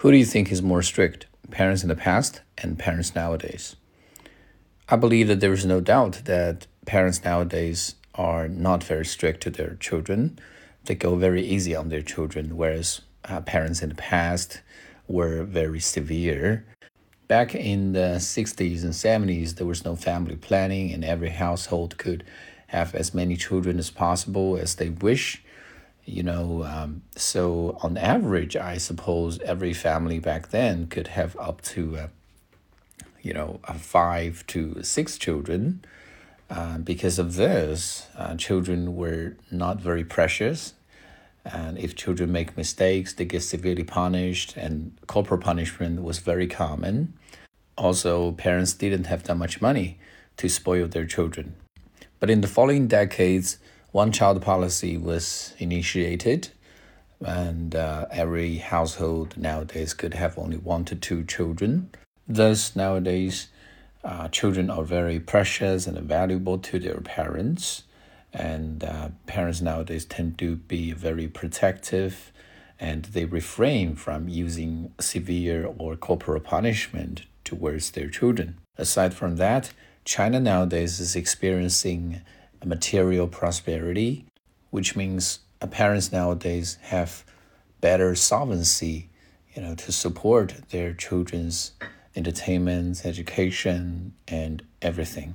Who do you think is more strict, parents in the past and parents nowadays? I believe that there is no doubt that parents nowadays are not very strict to their children. They go very easy on their children, whereas uh, parents in the past were very severe. Back in the 60s and 70s, there was no family planning, and every household could have as many children as possible as they wish. You know, um, so on average, I suppose every family back then could have up to, uh, you know, five to six children. Uh, because of this, uh, children were not very precious. And if children make mistakes, they get severely punished, and corporal punishment was very common. Also, parents didn't have that much money to spoil their children. But in the following decades, one child policy was initiated, and uh, every household nowadays could have only one to two children. Thus, nowadays, uh, children are very precious and valuable to their parents, and uh, parents nowadays tend to be very protective and they refrain from using severe or corporal punishment towards their children. Aside from that, China nowadays is experiencing material prosperity, which means parents nowadays have better solvency, you know, to support their children's entertainment, education, and everything.